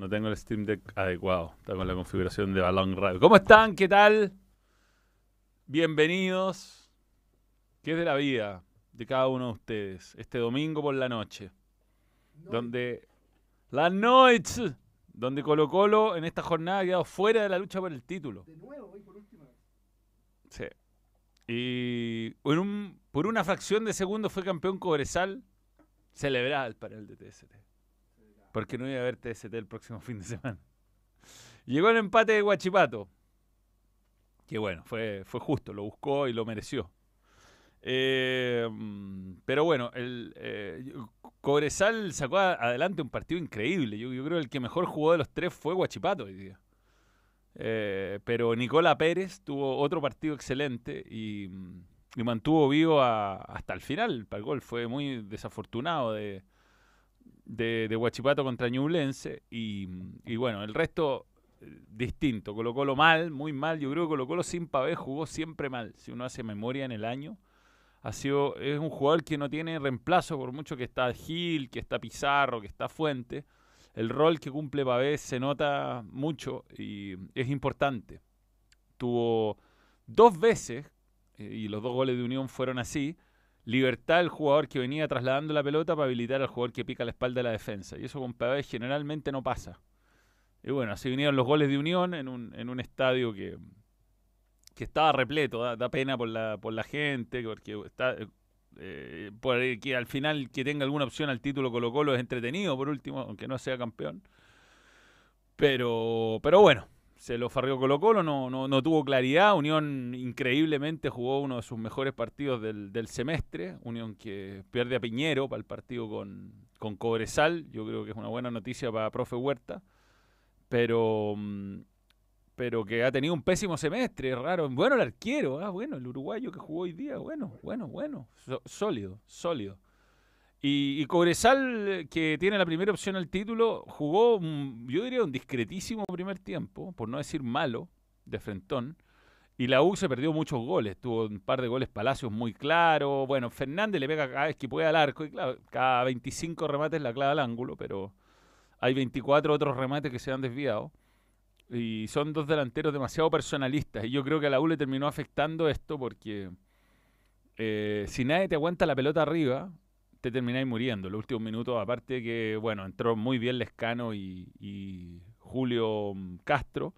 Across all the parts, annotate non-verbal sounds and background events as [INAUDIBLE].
no tengo el Steam Deck adecuado. Está con la configuración de Balón Radio. ¿Cómo están? ¿Qué tal? Bienvenidos. ¿Qué es de la vida de cada uno de ustedes? Este domingo por la noche. Donde. La noche. Donde Colo Colo en esta jornada ha quedado fuera de la lucha por el título. De nuevo, hoy por última vez. Sí. Y por, un- por una fracción de segundo fue campeón Cobresal. Celebral para el de TST. Porque no iba a haber TST el próximo [LAUGHS] fin de semana. Llegó el empate de Guachipato. Que bueno, fue, fue justo, lo buscó y lo mereció. Eh, pero bueno, el eh, Cobresal sacó adelante un partido increíble. Yo, creo que el que mejor jugó de los tres fue Guachipato hoy día. Eh, pero Nicola Pérez tuvo otro partido excelente y, mantuvo vivo hasta el final. Para el gol fue muy desafortunado de, de, de Huachipato contra Ñublense. Y, bueno, el resto eh, distinto. Colo Colo mal, muy mal. Yo creo que Colo Colo sin Pavé jugó siempre mal. Si uno hace memoria en el año, ha sido, es un jugador que no tiene reemplazo por mucho que está Gil, que está Pizarro, que está Fuente. El rol que cumple Pavé se nota mucho y es importante. Tuvo dos veces, eh, y los dos goles de Unión fueron así, libertad el jugador que venía trasladando la pelota para habilitar al jugador que pica la espalda de la defensa. Y eso con Pavé generalmente no pasa. Y bueno, así vinieron los goles de Unión en un, en un estadio que, que estaba repleto, da, pena por la, por la gente, porque está, eh, al final que tenga alguna opción al título Colo Colo es entretenido, por último, aunque no sea campeón. Pero, pero bueno, se lo farrió Colo Colo, no, no, no tuvo claridad. Unión increíblemente jugó uno de sus mejores partidos del, del semestre. Unión que pierde a Piñero para el partido con, con Cobresal. Yo creo que es una buena noticia para profe Huerta. Pero, mm, pero que ha tenido un pésimo semestre, es raro. Bueno, el arquero, ah, bueno, el uruguayo que jugó hoy día, bueno, bueno, bueno, sólido, sólido. Y, Cobresal, que tiene la primera opción al título, jugó, yo diría, un discretísimo primer tiempo, por no decir malo, de frentón. Y la U se perdió muchos goles, tuvo un par de goles Palacios muy claros. Bueno, Fernández le pega cada vez que puede al arco, y claro, cada 25 remates la clava al ángulo, pero hay 24 otros remates que se han desviado. Y son dos delanteros demasiado personalistas. Y yo creo que a la U le terminó afectando esto porque eh, si nadie te aguanta la pelota arriba, te termináis muriendo. Los últimos minutos, aparte que, bueno, entró muy bien Lescano y, Julio mm, Castro,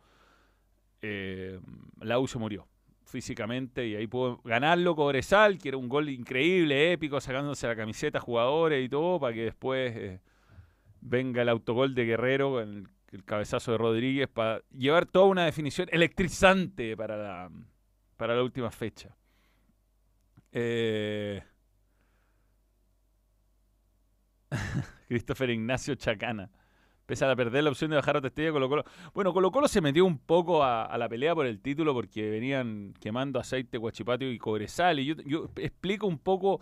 eh, la U se murió físicamente y ahí pudo ganarlo Cobresal, que era un gol increíble, épico, sacándose la camiseta jugadores y todo, para que después eh, venga el autogol de Guerrero, el, el cabezazo de Rodríguez, para llevar toda una definición electrizante para la, para la última fecha. Eh, [LAUGHS] Christopher Ignacio Chacana. Pese a perder la opción de bajar a Testella, Colo Colo. Bueno, Colo Colo se metió un poco a, la pelea por el título porque venían quemando aceite Guachipato y Cobresal. Y yo, explico un poco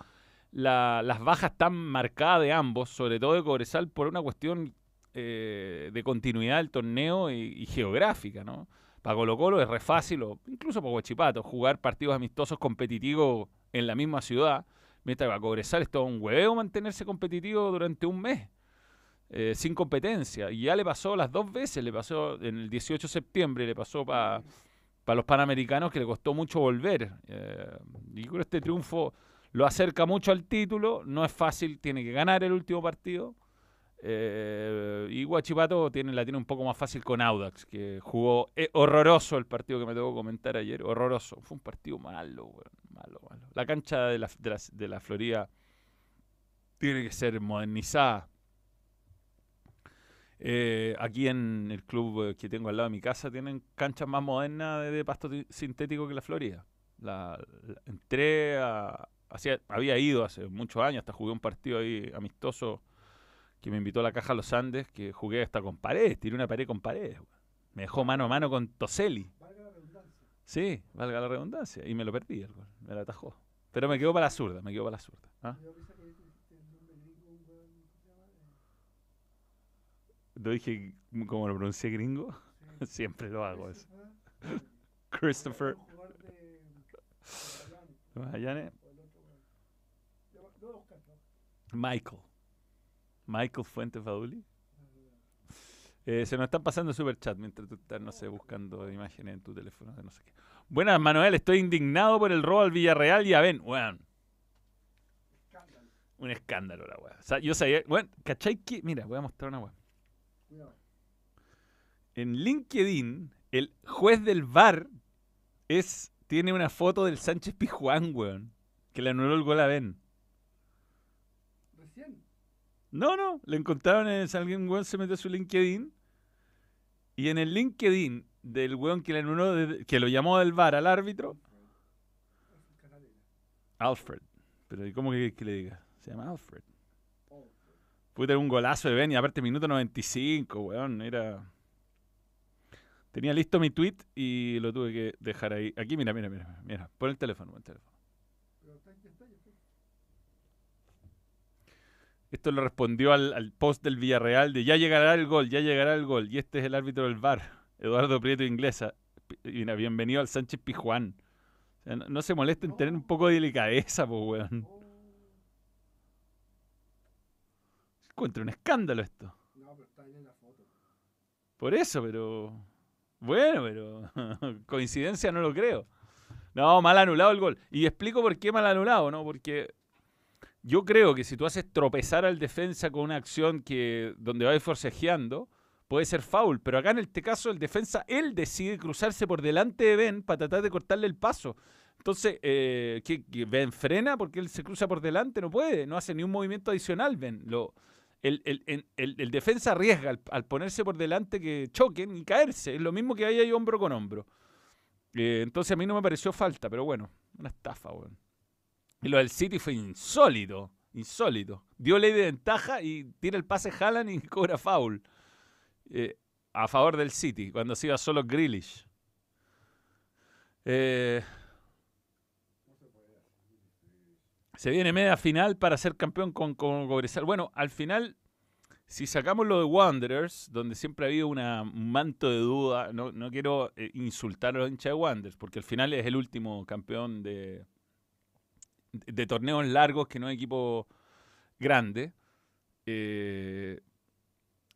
la- las bajas tan marcadas de ambos, sobre todo de Cobresal, por una cuestión eh, de continuidad del torneo y, y geográfica, ¿no? Para Colo Colo es re fácil, o incluso para Guachipato, jugar partidos amistosos competitivos en la misma ciudad, mientras que para Cobresal es todo un hueveo mantenerse competitivo durante un mes, eh, sin competencia. Y ya le pasó las dos veces, le pasó en el 18 de septiembre, le pasó para los Panamericanos que le costó mucho volver. Eh, y creo que este triunfo lo acerca mucho al título, no es fácil, tiene que ganar el último partido. Eh, y Guachipato tiene, la tiene un poco más fácil con Audax, que jugó eh, horroroso el partido que me tocó comentar ayer, horroroso. Fue un partido malo, malo, malo. La cancha de la, de la, Florida tiene que ser modernizada. Eh, aquí en el club que tengo al lado de mi casa tienen canchas más modernas de, pasto ti- sintético que la Florida. La, entré a, había ido hace muchos años, hasta jugué un partido ahí amistoso que me invitó a la caja Los Andes, que jugué hasta con paredes, tiré una pared con paredes. Me dejó mano a mano con Toselli. Valga la redundancia. Sí, valga la redundancia. Y me lo perdí el gol, me lo atajó. Pero me quedó para la zurda, me quedó para la zurda. ¿ah? Eh, Lo dije como lo pronuncié gringo. sí. [LAUGHS] Siempre lo hago eso. [LAUGHS] Christopher, no. Michael. Michael Fuentes Baduli. No, no, no. Eh, se nos están pasando super chat mientras tú estás, no sé, buscando imágenes en tu teléfono. de No sé qué. Buenas, Manuel. Estoy indignado por el robo al Villarreal y a Ben. Weón, un escándalo la weá. O sea, yo sabía. Bueno, ¿cachai que? Mira, voy a mostrar una weá. En LinkedIn, el juez del VAR es, tiene una foto del Sánchez Pijuán, weón. Que le anuló el gol a Ben. No, no, le encontraron en alguien weón se metió a su LinkedIn y en el LinkedIn del weón que le que lo llamó del VAR al árbitro. Alfred. Pero ¿y ¿cómo que, que le diga? Se llama Alfred. Puta, un golazo de Ben y aparte minuto 95, weón, era... Tenía listo mi tweet y lo tuve que dejar ahí. Aquí, mira, mira, mira, mira. Pon el teléfono, pon el teléfono. pero está, ya está, ya está. Esto le respondió al, post del Villarreal de ya llegará el gol, ya llegará el gol. Y este es el árbitro del VAR, Eduardo Prieto Inglesa. Bienvenido al Sánchez Pijuán. O sea, no, se molesten en tener un poco de delicadeza, pues, weón. Encuentro un escándalo esto. no, pero está en la foto. Por eso, pero. Bueno, pero. [LAUGHS] Coincidencia no lo creo. No, mal anulado el gol. Y explico por qué mal anulado, ¿no? Porque yo creo que si tú haces tropezar al defensa con una acción que donde va forcejeando, puede ser foul. Pero acá en este caso, el defensa, él decide cruzarse por delante de Ben para tratar de cortarle el paso. Entonces, eh, ¿qué, qué, Ben frena porque él se cruza por delante? No puede, no hace ni un movimiento adicional, Ben. Lo, el, defensa arriesga al, ponerse por delante que choquen y caerse. Es lo mismo que haya ahí hombro con hombro. Eh, entonces a mí no me pareció falta, pero bueno, una estafa, weón. Y lo del City fue insólito, insólito. Dio ley de ventaja y tira el pase Haaland y cobra foul. Eh, a favor del City, cuando se iba solo Grealish. Eh, se viene media final para ser campeón con, con Cobresal. Bueno, al final, si sacamos lo de Wanderers, donde siempre ha habido un manto de duda, no, no quiero eh, insultar a los hinchas de Wanderers, porque al final es el último campeón de, de torneos largos que no es equipo grande. eh,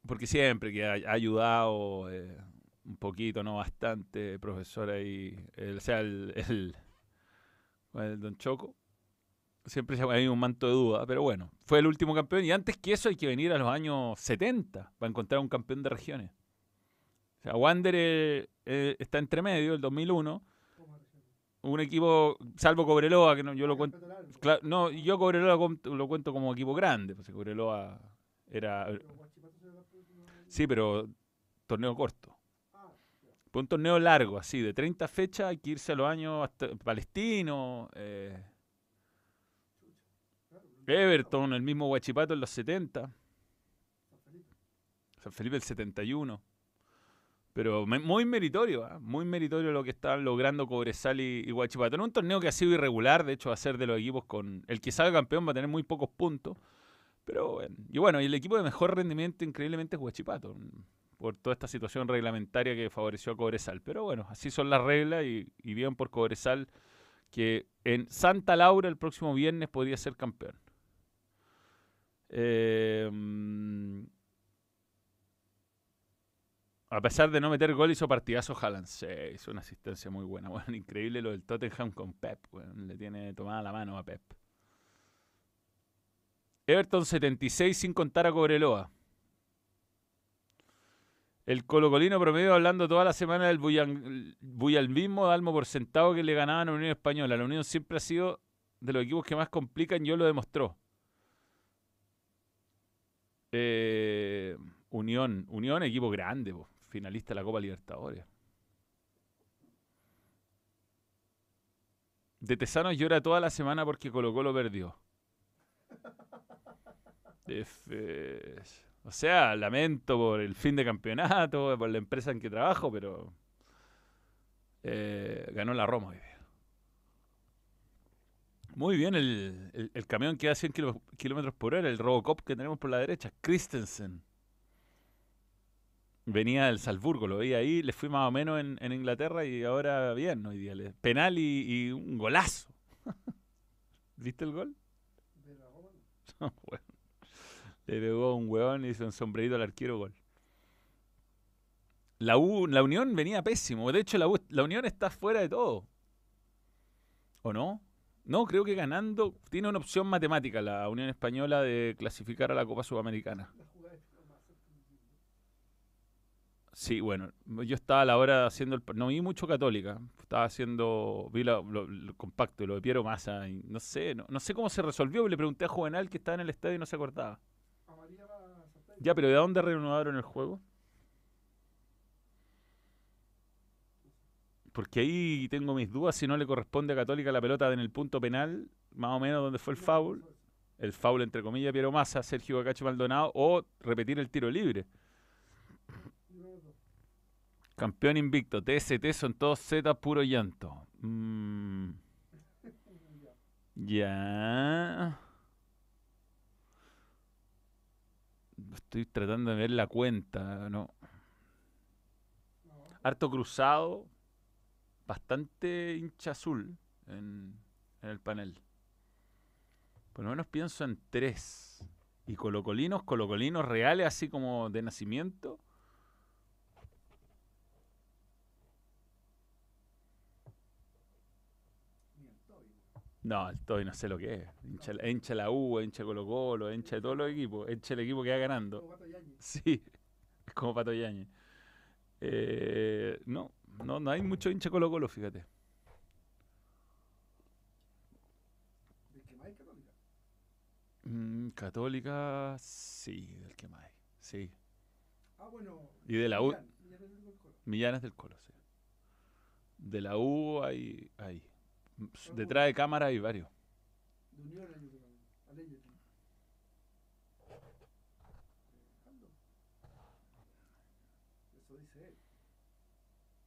porque siempre que ha, ayudado eh, un poquito, no bastante, profesor ahí, el- o sea, el, el, el Don Choco. Siempre se ha habido un manto de duda, pero bueno, fue el último campeón y antes que eso hay que venir a los años 70 para encontrar un campeón de regiones. O sea, Wander eh, está entre medio, el 2001, Toma, recién. Un equipo, salvo Cobreloa, que no, yo lo cuento. Cla- no, yo Cobreloa lo, cuento como equipo grande, pues Cobreloa era... Guachipato. Sí, pero torneo corto. Ah. Fue un torneo largo, así, de 30 fechas, hay que irse a los años hasta palestino, eh, Everton, el mismo Huachipato en los 70, San Felipe. San Felipe el 71. Pero muy meritorio, ¿ah? muy meritorio lo que están logrando Cobresal y, y Huachipato. En un torneo que ha sido irregular, de hecho va a ser de los equipos con... El que salga campeón va a tener muy pocos puntos. Pero bueno, y bueno, y el equipo de mejor rendimiento increíblemente es Huachipato, mm, por toda esta situación reglamentaria que favoreció a Cobresal. Pero bueno, así son las reglas y, y bien por Cobresal que en Santa Laura el próximo viernes podría ser campeón. Eh, mm, a pesar de no meter gol, hizo partidazo Haaland. Sí, hizo una asistencia muy buena. [LAUGHS] Bueno, increíble lo del Tottenham con Pep. le tiene tomada la mano a Pep. Everton 76 sin contar a Cobreloa. El colocolino promedio hablando toda la semana del bullalmismo, Dalmo por sentado que le ganaban a la Unión Española. La Unión siempre ha sido de los equipos que más complican, yo lo demostró. Eh, Unión, Unión, equipo grande, finalista de la Copa Libertadores. De Tesanos llora toda la semana porque Colo Colo perdió. O sea, lamento por el fin de campeonato, por la empresa en que trabajo, pero eh, ganó la Roma hoy día. Muy bien el, el- camión que da 100 kilo- kilómetros por hora, el Robocop que tenemos por la derecha, Christensen. Venía del Salzburgo, lo vi ahí, le fui más o menos en, Inglaterra y ahora bien hoy día. le- Penal y, un golazo. [LAUGHS] ¿Viste el gol? [LAUGHS] Le pegó un huevón y hizo un sombrerito al arquero gol. La, U, la Unión venía pésimo. De hecho, la, U- la Unión está fuera de todo. ¿O no? No, creo que ganando tiene una opción matemática la Unión Española de clasificar a la Copa Sudamericana. La jugada es más cerca. Sí, bueno, yo estaba a la hora haciendo el... No vi mucho Católica. Estaba haciendo... Vi la- lo, lo compacto, lo de Piero Massa. Y no sé, no, no sé cómo se resolvió. Le pregunté a Juvenal que estaba en el estadio y no se acordaba. Ya, pero ¿de dónde reanudaron el juego? Porque ahí tengo mis dudas si no le corresponde a Católica la pelota en el punto penal, más o menos donde fue el foul, el foul entre comillas Piero Massa, Sergio Bacacho Maldonado, o repetir el tiro libre. Campeón invicto, TST son todos Z puro llanto. Mm, ya. Estoy tratando de ver la cuenta, ¿no? Harto cruzado, bastante hincha azul en, en el panel. Por lo menos pienso en tres. Y colocolinos, colocolinos reales, así como de nacimiento. No, el Toy no sé lo que es. Hincha, hincha la U, hincha Colo Colo, hincha de todos los equipos. Hincha el equipo que va ganando. Sí, es como Pato Yañez. [LAUGHS] Eh, no, no, no hay mucho hincha Colo Colo, fíjate. ¿De que más hay católica? Mm, católica, sí, del que más hay. Sí. Ah, bueno. Y de la U, Millán, Millán es del Colo. Millanes del Colo, sí. De la U hay, hay. Detrás de cámara hay varios.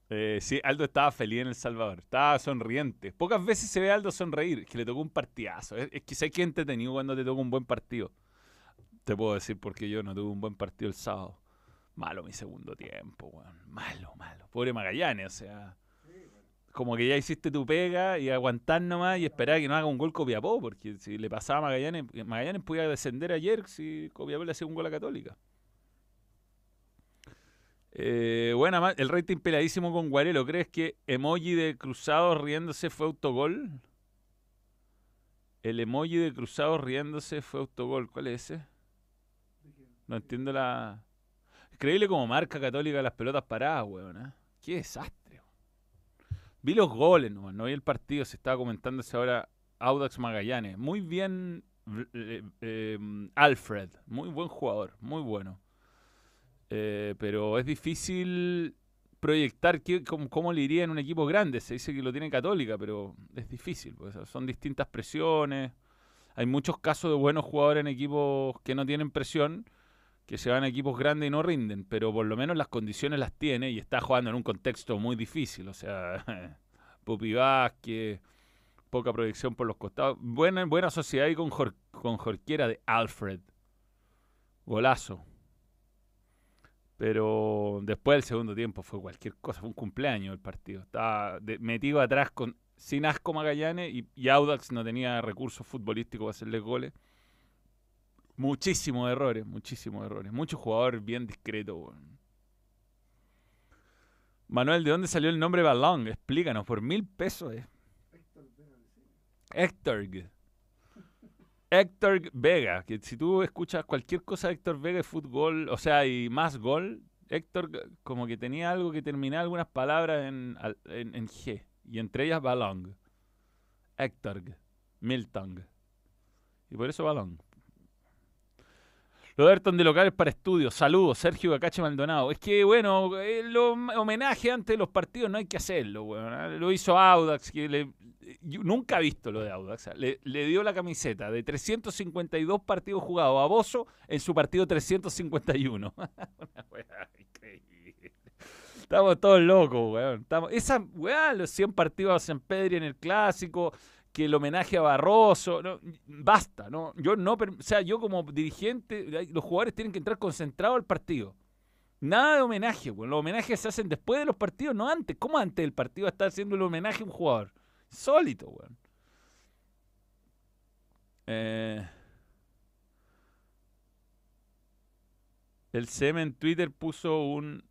Eh, sí, Aldo estaba feliz en El Salvador. Estaba sonriente. Pocas veces se ve a Aldo sonreír. Que le tocó un partidazo. Es, es que sé que entretenido cuando te toca un buen partido. Te puedo decir porque yo no tuve un buen partido el sábado. Malo mi segundo tiempo, weón. Malo, malo. Pobre Magallanes, o sea. Como que ya hiciste tu pega y aguantar nomás y esperar que no haga un gol Copiapó, porque si le pasaba a Magallanes, Magallanes podía descender ayer si Copiapó le hacía un gol a Católica. Eh, buena, ma- el rating peladísimo con Guarelo. ¿Crees que emoji de cruzado riéndose fue autogol? El emoji de cruzado riéndose fue autogol. ¿Cuál es ese? No entiendo la. Increíble como marca católica las pelotas paradas, weón. ¿eh? Qué desastre. Vi los goles, no, no vi el partido. Se estaba comentándose ahora Audax Magallanes. Muy bien, eh, eh, Alfred. Muy buen jugador, muy bueno. Eh, pero es difícil proyectar cómo, cómo le iría en un equipo grande. Se dice que lo tiene Católica, pero es difícil. pues, son distintas presiones. Hay muchos casos de buenos jugadores en equipos que no tienen presión, que se van a equipos grandes y no rinden, pero por lo menos las condiciones las tiene y está jugando en un contexto muy difícil. O sea, [LAUGHS] Pupi Vázquez, poca proyección por los costados. Buena, buena sociedad ahí con, Jor- con Jorquera de Alfred. Golazo. Pero después del segundo tiempo fue cualquier cosa, fue un cumpleaños el partido. Estaba metido atrás con sin asco Magallanes y, y Audax no tenía recursos futbolísticos para hacerle goles. Muchísimos errores, muchísimos errores. Muchos jugadores bien discretos. weón. Manuel, ¿de dónde salió el nombre Balón? Explícanos, por mil pesos. eh. Héctor. Héctor. Vega, que si tú escuchas cualquier cosa de Héctor Vega fútbol, o sea, y más gol, Héctor como que tenía algo que terminaba algunas palabras en, al- en, en G, y entre ellas balón. Héctor, Milton. Y por eso balón. Roberton de locales para estudios. Saludos, Sergio Bacache Maldonado. Es que, bueno, el hom- homenaje antes de los partidos no hay que hacerlo, weón. ¿ah? Lo hizo Audax, que le, nunca he visto lo de Audax. Le, le dio la camiseta de 352 partidos jugados a Bozo en su partido 351. [LAUGHS] Una weá increíble. Estamos todos locos, weón. Estamos, esa weá, los 100 partidos a San Pedro en el clásico, que el homenaje a Barroso, no, basta, ¿no? Yo no, o sea, yo como dirigente, los jugadores tienen que entrar concentrados al partido. Nada de homenaje, weón. Los homenajes se hacen después de los partidos, no antes. ¿Cómo antes del partido está haciendo el homenaje a un jugador? Sólito, weón. Eh, el CM en Twitter puso un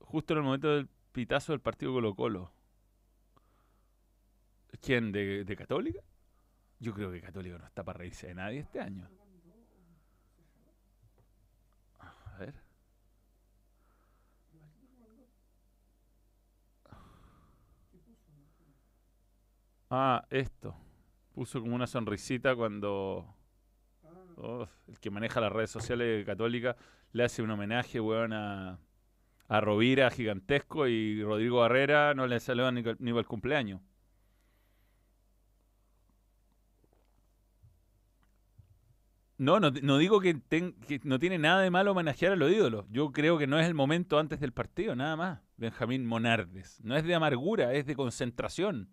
justo en el momento del pitazo del partido Colo Colo. ¿Quién? ¿De, Católica? Yo creo que Católica no está para reírse de nadie este año. A ver. Ah, esto. Puso como una sonrisita cuando Uf, el que maneja las redes sociales de Católica le hace un homenaje, weón, a, a Rovira gigantesco y Rodrigo Barrera no le salió ni, ni para el cumpleaños. No, no, no digo que, ten- que no tiene nada de malo homenajear a los ídolos. Yo creo que no es el momento antes del partido, nada más. Benjamín Monardes. No es de amargura, es de concentración.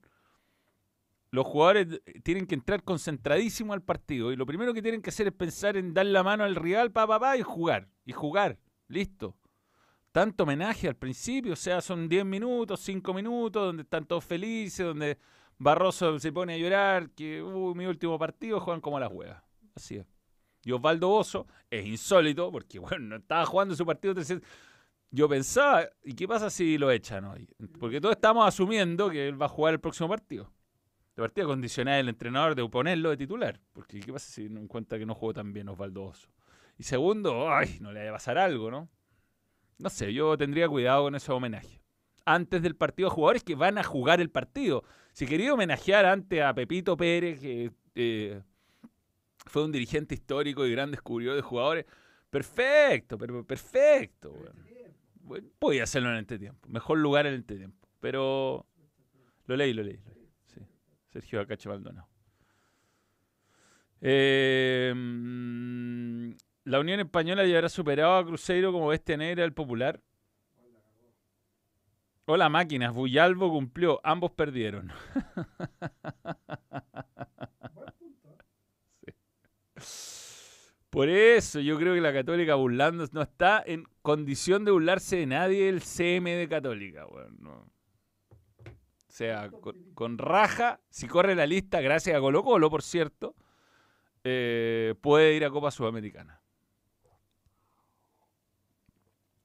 Los jugadores tienen que entrar concentradísimo al partido y lo primero que tienen que hacer es pensar en dar la mano al rival, pa, pa, pa, y jugar. Y jugar. Listo. Tanto homenaje al principio, o sea, son 10 minutos, 5 minutos, donde están todos felices, donde Barroso se pone a llorar, que, uy, mi último partido, juegan como las huevas. Así es. Y Osvaldo Bozo es insólito, porque, [LAUGHS] bueno, no estaba jugando su partido 300. Yo pensaba, ¿y qué pasa si lo echan hoy? Porque todos estamos asumiendo que él va a jugar el próximo partido. De partida condicionada el entrenador de ponerlo de titular. Porque ¿qué pasa si no en cuenta que no jugó tan bien Osvaldo Oso? Y segundo, ay, no le vaya a pasar algo, ¿no? No sé, yo tendría cuidado con ese homenaje. Antes del partido a jugadores que van a jugar el partido. Si quería homenajear antes a Pepito Pérez, que eh, fue un dirigente histórico y gran descubridor de jugadores, perfecto, pero perfecto. weón. Bueno, podía hacerlo en el entretiempo. Mejor lugar en el entretiempo. Pero lo leí, lo leí. Lo leí. Sí. Sergio Acache Maldonado. Eh, mm, la Unión Española ya habrá superado a Cruzeiro como bestia negra del popular. Hola máquinas, Buyalbo cumplió, ambos perdieron. [LAUGHS] buen punto. ¿eh? Por eso yo creo que la Católica burlando no está en condición de burlarse de nadie el CM de Católica. weón, no. O sea, con, con raja, si corre la lista, gracias a Colo Colo, por cierto, eh, puede ir a Copa Sudamericana.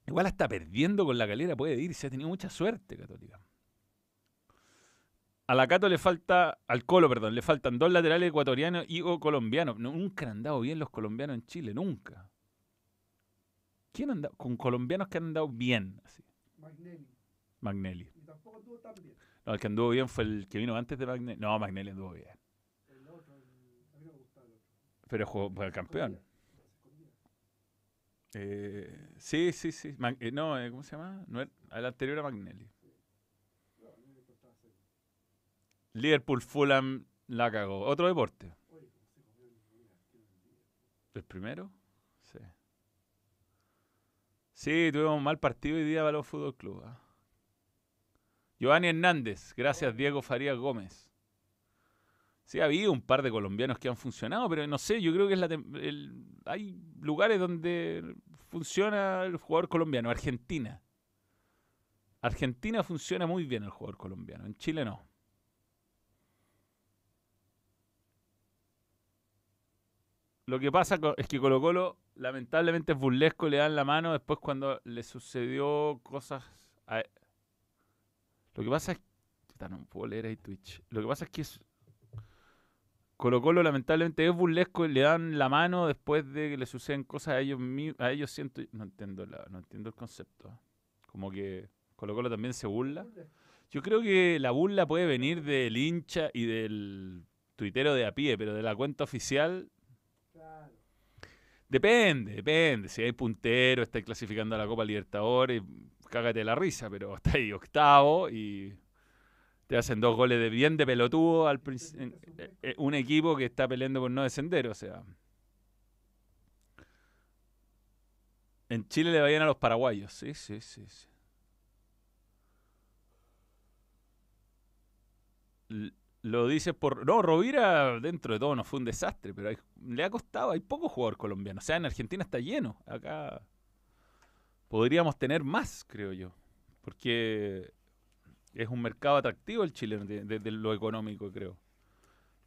Igual hasta perdiendo con la calera puede ir, se ha tenido mucha suerte Católica. A la Cato le falta, al Colo, perdón, le faltan dos laterales ecuatorianos y o colombianos. No, nunca han andado bien los colombianos en Chile, nunca. ¿Quién ha andado? Con colombianos que han andado bien, así. Magnelli. Magnelli. Y tampoco estuvo tan bien. No, el que anduvo bien fue el que vino antes de Magnelli. No, Magnelli anduvo bien. El otro, el, a mí me gustaba el otro. Pero jugó para el campeón. Eh, sí, sí, sí. Eh, no, eh, ¿cómo se llama? No al anterior a Magnelli. No, a mí me costaba hacerlo. Liverpool, Fulham, la cagó. Otro deporte. El Milan, qué buen día. ¿El primero? Sí. Sí, tuvimos un mal partido hoy día para los Fútbol Club. ¿ah? Giovanni Hernández, gracias Diego Farías Gómez. Sí, ha habido un par de colombianos que han funcionado, pero no sé, yo creo que es el- hay lugares donde funciona el jugador colombiano. Argentina. Argentina funciona muy bien el jugador colombiano, en Chile no. Lo que pasa es que Colo Colo lamentablemente es burlesco, le dan la mano después cuando le sucedió cosas... a- e, Lo que pasa es... No puedo leer ahí Twitch. Lo que pasa es que es... Colo Colo lamentablemente es burlesco y le dan la mano después de que le suceden cosas a ellos a ellos siento no entiendo la- no entiendo el concepto como que Colo Colo también se burla yo creo que la burla puede venir del hincha y del tuitero de a pie pero de la cuenta oficial. Depende, depende. Si hay puntero, estáis clasificando a la Copa Libertadores, cágate la risa, pero [LAUGHS] estáis octavo y te hacen dos goles de bien de pelotudo al en- eh, un equipo que está peleando por no descender, o sea. En Chile le vayan a los paraguayos, sí, sí, sí, sí. Lo dices por. No, Rovira dentro de todo no fue un desastre, pero le ha costado. Hay pocos jugadores colombianos. O sea, en Argentina está lleno. Acá podríamos tener más, creo yo. Porque es un mercado atractivo el chileno de- desde lo económico, creo.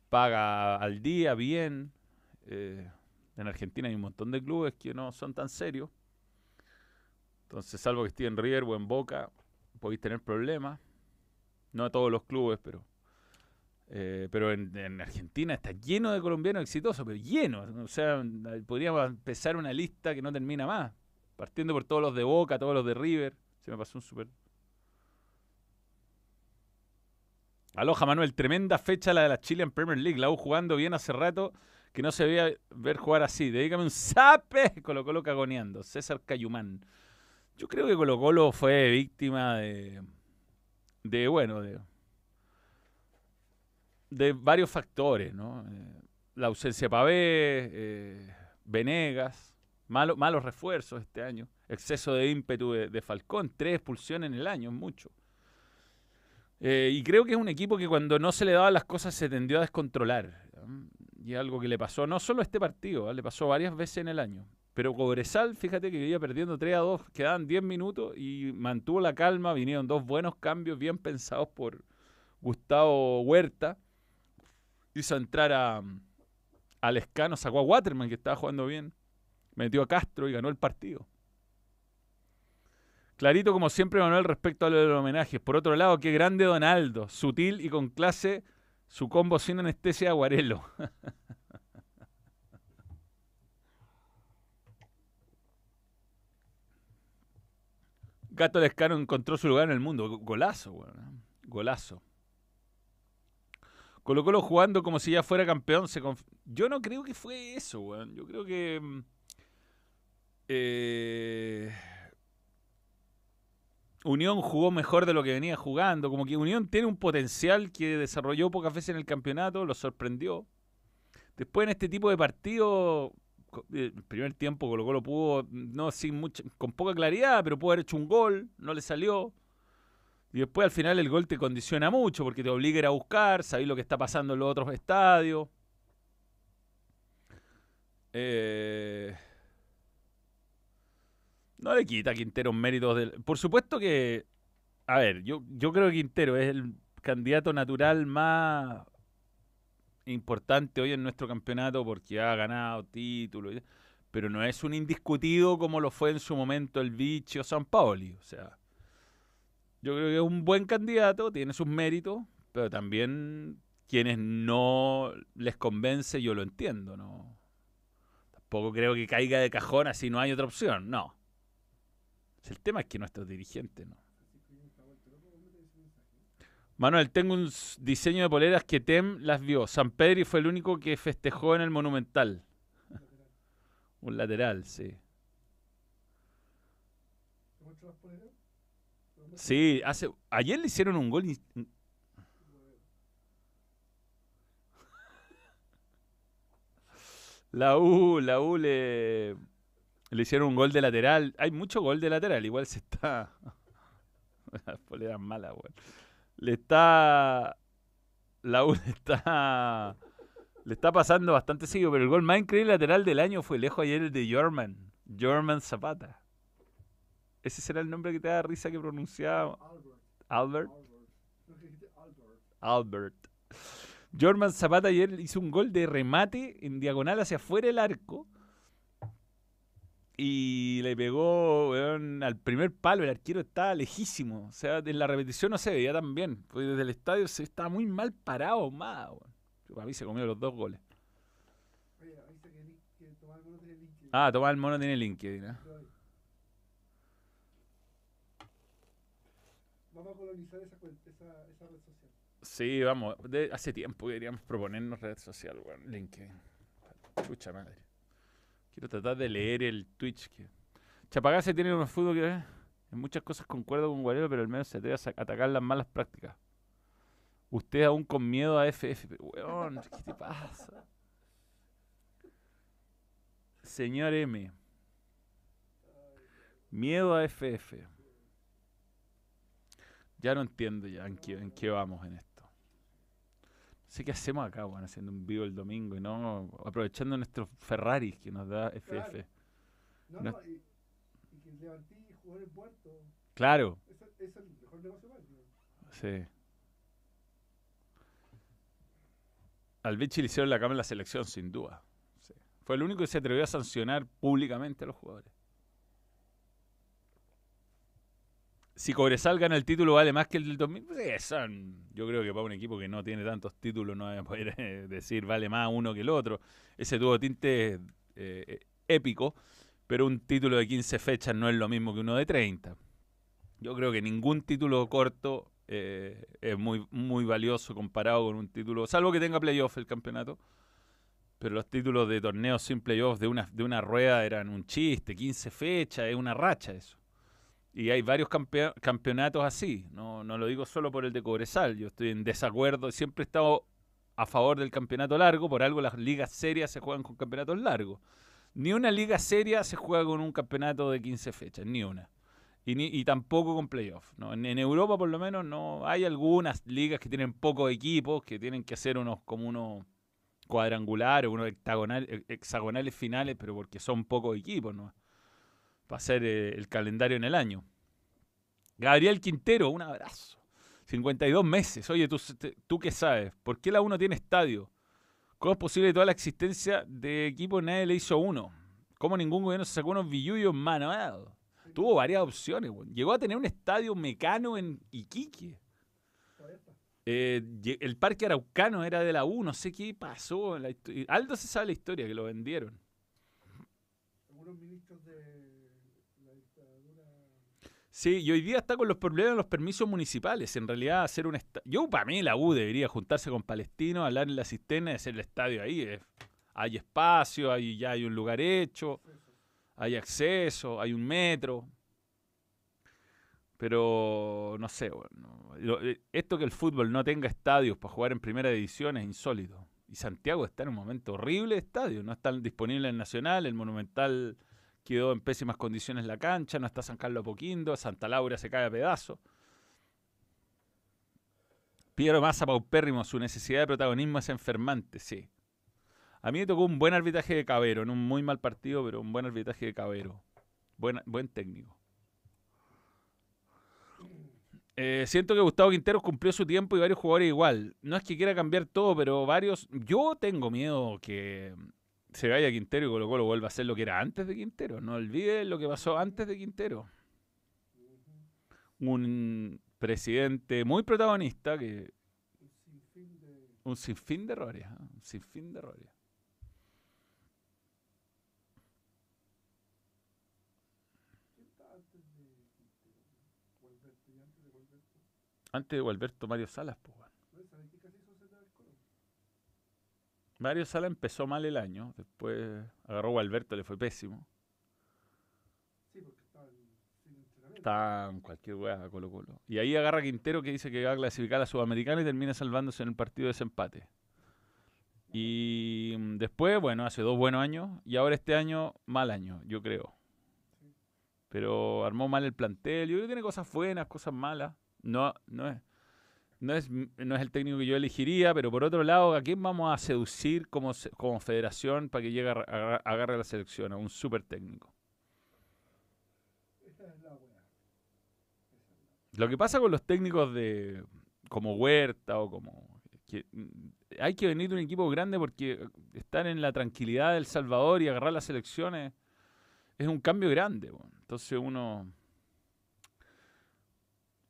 Paga al día, bien. Eh, en Argentina hay un montón de clubes que no son tan serios. Entonces, salvo que esté en River o en Boca, podéis tener problemas. No a todos los clubes, pero. Eh, pero en, en Argentina está lleno de colombianos exitosos, pero lleno. O sea, podríamos empezar una lista que no termina más. Partiendo por todos los de Boca, todos los de River. Se me pasó un súper. Aloha Manuel, tremenda fecha la de la Chile en Premier League. La U jugando bien hace rato que no se veía ver jugar así. Dedícame un zape. [LAUGHS] Colo Colo cagoneando. César Cayumán. Yo creo que Colo Colo fue víctima de. de bueno, de. De varios factores, ¿no? Eh, la ausencia de Pavé, eh, Venegas, malo- malos refuerzos este año, exceso de ímpetu de, Falcón, tres expulsiones en el año, mucho. Eh, y creo que es un equipo que cuando no se le daban las cosas se tendió a descontrolar. Y algo que le pasó no solo a este partido, le pasó varias veces en el año. Pero Cobresal, fíjate que iba perdiendo 3 a 2, quedaban 10 minutos y mantuvo la calma. Vinieron dos buenos cambios bien pensados por Gustavo Huerta. Hizo entrar a, a Lescano, sacó a Waterman, que estaba jugando bien. Metió a Castro y ganó el partido. Clarito, como siempre, Manuel, respecto a lo de los homenajes. Por otro lado, qué grande Donaldo. Sutil y con clase, su combo sin anestesia aguarelo. [LAUGHS] Gato Lescano encontró su lugar en el mundo. Go- Golazo, weón. ¿eh? Golazo. Colo jugando como si ya fuera campeón. Yo no creo que fue eso, weón. Yo creo que. mm, eh, Unión jugó mejor de lo que venía jugando. Como que Unión tiene un potencial que desarrolló pocas veces en el campeonato, lo sorprendió. Después en este tipo de partidos, co- eh, el primer tiempo Colo Colo pudo, no sin mucha, con poca claridad, pero pudo haber hecho un gol, no le salió. Y después al final el gol te condiciona mucho porque te obliga a ir a buscar, sabés lo que está pasando en los otros estadios. Eh, no le quita a Quintero méritos del. Por supuesto que. A ver, yo, yo creo que Quintero es el candidato natural más importante hoy en nuestro campeonato porque ha ganado títulos. Pero no es un indiscutido como lo fue en su momento el Vichy o San Paoli. O sea, yo creo que es un buen candidato, tiene sus méritos, pero también quienes no les convence, yo lo entiendo, ¿no? Tampoco creo que caiga de cajón así no hay otra opción, no. El tema es que nuestros dirigentes, ¿no? Manuel, tengo un diseño de poleras que Tem las vio. San Pedri fue el único que festejó en el Monumental. [LAUGHS] un lateral, sí. ¿Te las poleras? Sí, hace, ayer le hicieron un gol. La U, la U le, le hicieron un gol de lateral. Hay mucho gol de lateral, igual se está. [LAUGHS] Las poleras malas, weón. Le está. La U le está. Le está pasando bastante seguido, pero el gol más increíble lateral del año fue lejos ayer el de Jorman. Jorman Zapata. Ese será el nombre que te da risa que pronunciaba Albert. Albert. Albert. Jorman Zapata ayer hizo un gol de remate en diagonal hacia afuera del arco. Y le pegó weón, al primer palo. El arquero estaba lejísimo. O sea, en la repetición no se veía tan bien. Porque desde el estadio se estaba muy mal parado. Más. Para mí se comió los dos goles. Oye, que, que Tomás Mono tiene. Ah, Tomás el Mono tiene LinkedIn. ¿eh? Pero ahí. Vamos a colonizar esa, esa, esa red social. Sí, vamos. hace tiempo que deberíamos proponernos red social, weón. LinkedIn. Chucha madre. Quiero tratar de leer el Twitch. Que... Chapagase tiene un fútbol que en muchas cosas concuerdo con Guarelo, pero al menos se sa- atacar las malas prácticas. Usted aún con miedo a FF. Weón, ¿qué te pasa? Señor M. Miedo a FF. Ya no entiendo ya en qué, en qué vamos en esto. No sé qué hacemos acá, weón, haciendo un vivo el domingo y no aprovechando nuestros Ferraris que nos da FF. No, No. no, y, y que levantí jugadores muertos. Claro, Ese ese es el mejor negocio ellos. sí. Al Vichy le hicieron la cama en la selección, sin duda. Sí. Fue el único que se atrevió a sancionar públicamente a los jugadores. Si Cobresal gana el título vale más que el del 2000, pues, eh, yo creo que para un equipo que no tiene tantos títulos no va a poder eh, decir vale más uno que el otro. Ese tuvo tinte eh, épico, pero un título de 15 fechas no es lo mismo que uno de 30. Yo creo que ningún título corto eh, es muy, muy valioso comparado con un título, salvo que tenga playoff el campeonato. Pero los títulos de torneos sin playoff de una, de una rueda eran un chiste, 15 fechas, es una racha eso. Y hay varios campeonatos así, no, no lo digo solo por el de Cobresal, yo estoy en desacuerdo, siempre he estado a favor del campeonato largo, por algo las ligas serias se juegan con campeonatos largos. Ni una liga seria se juega con un campeonato de 15 fechas, ni una. Y, ni, y tampoco con playoff. ¿no? En, Europa por lo menos no hay algunas ligas que tienen pocos equipos, que tienen que hacer unos como unos cuadrangulares, unos hexagonales finales, pero porque son pocos equipos, ¿no? Para hacer eh, el calendario en el año. Gabriel Quintero, un abrazo. 52 meses. Oye, ¿tú, ¿tú qué sabes? ¿Por qué la 1 tiene estadio? ¿Cómo es posible toda la existencia de equipos nadie le hizo uno? ¿Cómo ningún gobierno se sacó unos billullos manuel? Tuvo varias opciones. Llegó a tener un estadio mecano en Iquique. Eh, el parque araucano era de la U, no sé qué pasó. en la Aldo se sabe la historia, que lo vendieron. Algunos ministros de. Sí, y hoy día está con los problemas de los permisos municipales. En realidad, hacer un estadio. Yo, para mí, la U debería juntarse con palestinos, hablar en la cisterna y hacer el estadio ahí. Hay espacio, hay, ya hay un lugar hecho, hay acceso, hay un metro. Pero no sé, bueno, eh, esto que el fútbol no tenga estadios para jugar en primera división es insólito. Y Santiago está en un momento horrible de estadio. No están disponibles en Nacional, el Monumental quedó en pésimas condiciones la cancha, no está San Carlos Apoquindo, Santa Laura se cae a pedazos. Piero Massa paupérrimo, su necesidad de protagonismo es enfermante, sí. A mí me tocó un buen arbitraje de Cabero, en un muy mal partido, pero un buen arbitraje de Cabero. Buen, buen técnico. Eh, siento que Gustavo Quinteros cumplió su tiempo y varios jugadores igual. No es que quiera cambiar todo, pero varios. Yo tengo miedo que se vaya Quintero y Colo Colo vuelva a ser lo que era antes de Quintero. No olvide lo que pasó antes de Quintero. Un presidente muy protagonista que Un sinfín de. errores, ¿ah? un sinfín de errores. ¿Quién estaba antes de Quintero? Gualberto, y antes de Gualberto. Antes de Gualberto Mario Salas, pues, weón. ¿No sabes qué casi hizo Zeta del Colo? Mario Salas empezó mal el año, después agarró a Gualberto, le fue pésimo. Sí, porque estaban sin entrenamiento. Está en cualquier weá Colo Colo. Y ahí agarra Quintero que dice que va a clasificar a la Sudamericana y termina salvándose en el partido de desempate. Y mm, después, bueno, hace dos buenos años y ahora este año, mal año, yo creo. Pero armó mal el plantel. Yo creo que tiene cosas buenas, cosas malas. No, no es. No es, no es el técnico que yo elegiría, pero por otro lado, ¿a quién vamos a seducir como, como federación para que llegue a agarrar- agarre la selección? A un súper técnico. Lo que pasa con los técnicos de como Huerta o como que, mm, hay que venir de un equipo grande porque estar en la tranquilidad del Salvador y agarrar las elecciones es un cambio grande. Entonces uno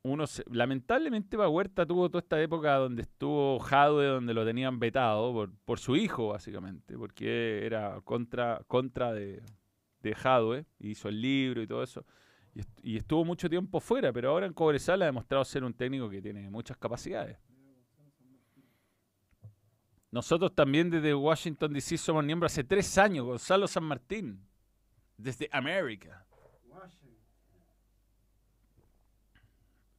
uno se- lamentablemente para Huerta tuvo toda esta época donde estuvo Jadwe, donde lo tenían vetado por, su hijo básicamente, porque era contra contra de de Jadwe, hizo el libro y todo eso. Y, y estuvo mucho tiempo fuera, pero ahora en Cobresal ha demostrado ser un técnico que tiene muchas capacidades. Nosotros también desde Washington DC somos miembros hace tres años, Gonzalo San Martín, desde América.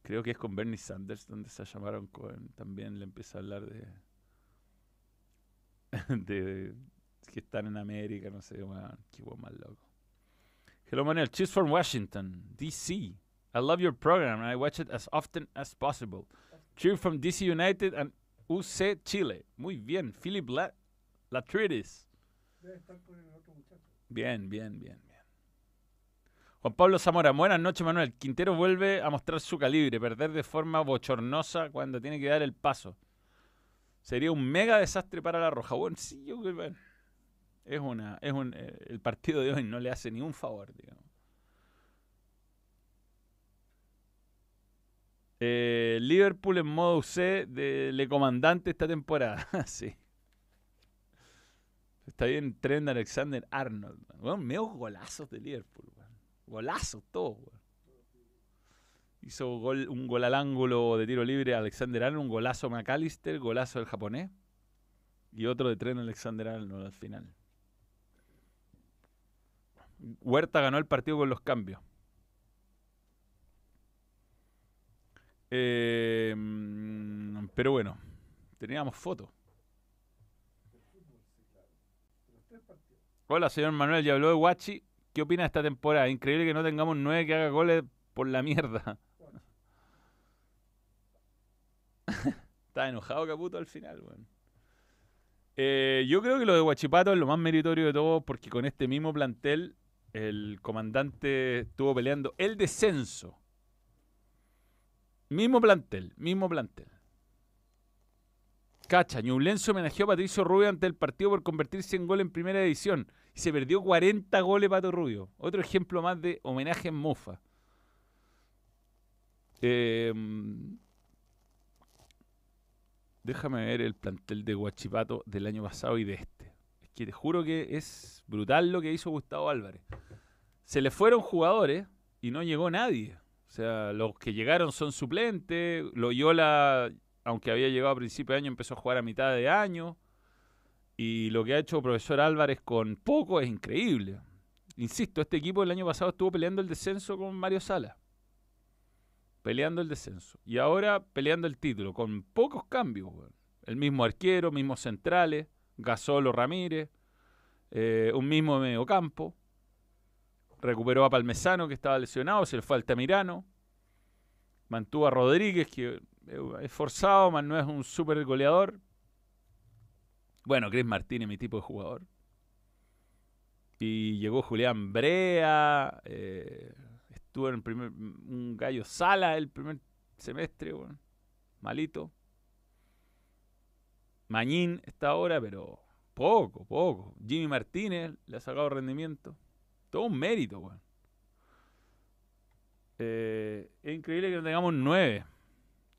Creo que es con Bernie Sanders donde se llamaron con, también le empieza a hablar de, [LAUGHS] de que están en América, no sé, weón, qué weón más loco. Hello Manuel, choose from Washington, DC. I love your program and I watch it as often as possible. Cheer from DC United and UC Chile. Muy bien, Philip La Latridis. Debe estar con el otro muchacho. Bien, bien, bien, bien. Juan Pablo Zamora, buenas noches, Manuel. Quintero vuelve a mostrar su calibre, perder de forma bochornosa cuando tiene que dar el paso. Sería un mega desastre para la Roja. Sí, yo es una, es un, eh, el partido de hoy no le hace ni un favor, digamos. Eh, Liverpool en modo UC de Comandante esta temporada. [LAUGHS] sí. Está bien Trent Alexander Arnold. Medio golazos de Liverpool. Golazos todos. weón. Hizo gol- un gol al ángulo de tiro libre Alexander Arnold, un golazo McAllister, golazo del japonés. Y otro de Trent Alexander Arnold al final. Huerta ganó el partido con los cambios. Mm, pero bueno, teníamos fotos. Hola, señor Manuel, ya habló de Guachi. ¿Qué opina esta temporada? Increíble que no tengamos nueve que haga goles por la mierda. [LAUGHS] Está enojado Caputo al final, weón. Eh, yo creo que lo de Guachipato es lo más meritorio de todo porque con este mismo plantel el comandante estuvo peleando el descenso. Mismo plantel, mismo plantel. Cacha, Ñublense homenajeó a Patricio Rubio ante el partido por convertirse en gol en primera edición. Y se perdió 40 goles Pato Rubio. Otro ejemplo más de homenaje en mofa. Eh, déjame ver el plantel de Guachipato del año pasado y de este. Es que te juro que es brutal lo que hizo Gustavo Álvarez. Se le fueron jugadores y no llegó nadie. O sea, los que llegaron son suplentes. Loyola, aunque había llegado a principio de año, empezó a jugar a mitad de año. Y lo que ha hecho profesor Álvarez con poco es increíble. Insisto, este equipo el año pasado estuvo peleando el descenso con Mario Sala. Peleando el descenso. Y ahora peleando el título, con pocos cambios. El mismo arquero, mismos centrales, Gasolo Ramírez, eh, un mismo mediocampo. Recuperó a Palmesano, que estaba lesionado, se le fue a Altamirano. Mantuvo a Rodríguez, que eh, es forzado, más no es un súper goleador. Bueno, Chris Martínez, mi tipo de jugador. Y llegó Julián Brea. eh, estuvo en el primer. Un gallo Sala el primer semestre, bueno, malito. Mañín está ahora, pero poco, poco. Jimmy Martínez le ha sacado rendimiento. Todo un mérito, weón. Eh, es increíble que no tengamos nueve.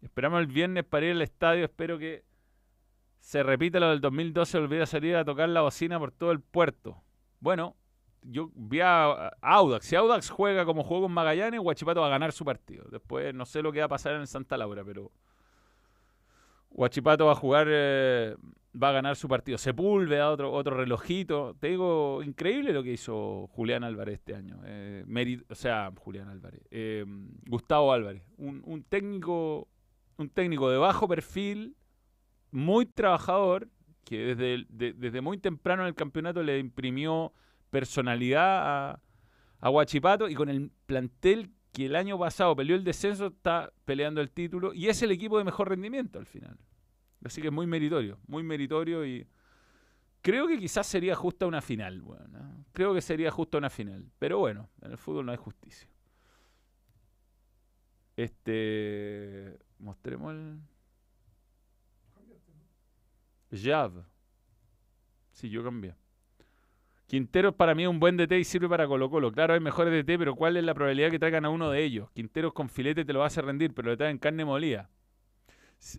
Esperamos el viernes para ir al estadio. Espero que se repita lo del 2012. Olvida salir a tocar la bocina por todo el puerto. Bueno, yo vi a Audax. Si Audax juega como juego con Magallanes, Guachipato va a ganar su partido. Después no sé lo que va a pasar en Santa Laura, pero Guachipato va a jugar, eh, va a ganar su partido. Sepúlveda, otro, otro relojito. Te digo, increíble lo que hizo Julián Álvarez este año. Eh, o sea, Julián Álvarez. eh, Gustavo Álvarez. Un, un técnico, un técnico de bajo perfil, muy trabajador, que desde, desde muy temprano en el campeonato le imprimió personalidad a, a Guachipato y con el plantel que el año pasado peleó el descenso, está peleando el título y es el equipo de mejor rendimiento al final. Así que es muy meritorio, muy meritorio y creo que quizás sería justa una final. ¿no? Creo que sería justa una final. Pero bueno, en el fútbol no hay justicia. Este. Mostremos el. Jav. Sí, yo cambié. Quinteros para mí es un buen DT y sirve para Colo Colo. Claro, hay mejores DT, pero ¿cuál es la probabilidad que traigan a uno de ellos? Quinteros con filete te lo hace rendir, pero le traen carne molida.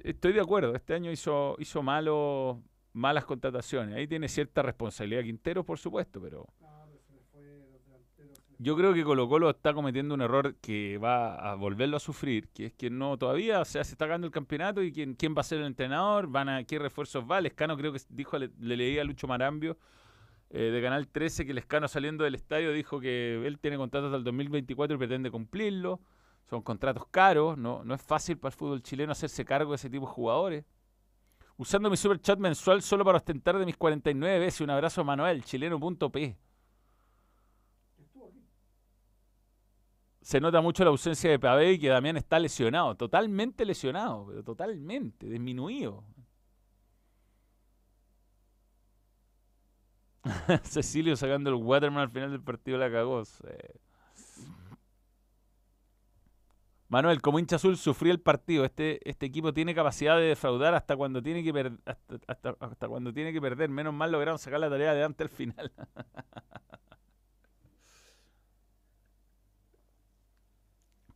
Estoy de acuerdo, este año hizo, hizo malo, malas contrataciones. Ahí tiene cierta responsabilidad Quinteros, por supuesto, pero No, pero se le fue los delanteros. se le yo creo que Colo Colo está cometiendo un error que va a volverlo a sufrir, que es que no todavía, o sea, se está ganando el campeonato y quién, quién va a ser el entrenador, van a qué refuerzos va. Lescano creo que dijo, le, le leí a Lucho Marambio eh, de Canal 13 que Lescano saliendo del estadio dijo que él tiene contrato hasta el 2024 y pretende cumplirlo. Son contratos caros, no, no es fácil para el fútbol chileno hacerse cargo de ese tipo de jugadores. Usando mi super chat mensual solo para ostentar de mis 49 veces. Un abrazo a Manuel, chileno.p. Estuvo aquí. Se nota mucho la ausencia de Pavé y que Damián está lesionado, totalmente lesionado, pero totalmente, disminuido. [LAUGHS] Cecilio sacando el Waterman al final del partido la cagó. Manuel, como hincha azul, sufrí el partido. Este, este equipo tiene capacidad de defraudar hasta cuando tiene que hasta, hasta- hasta cuando tiene que perder. Menos mal lograron sacar la tarea adelante al final. [LAUGHS]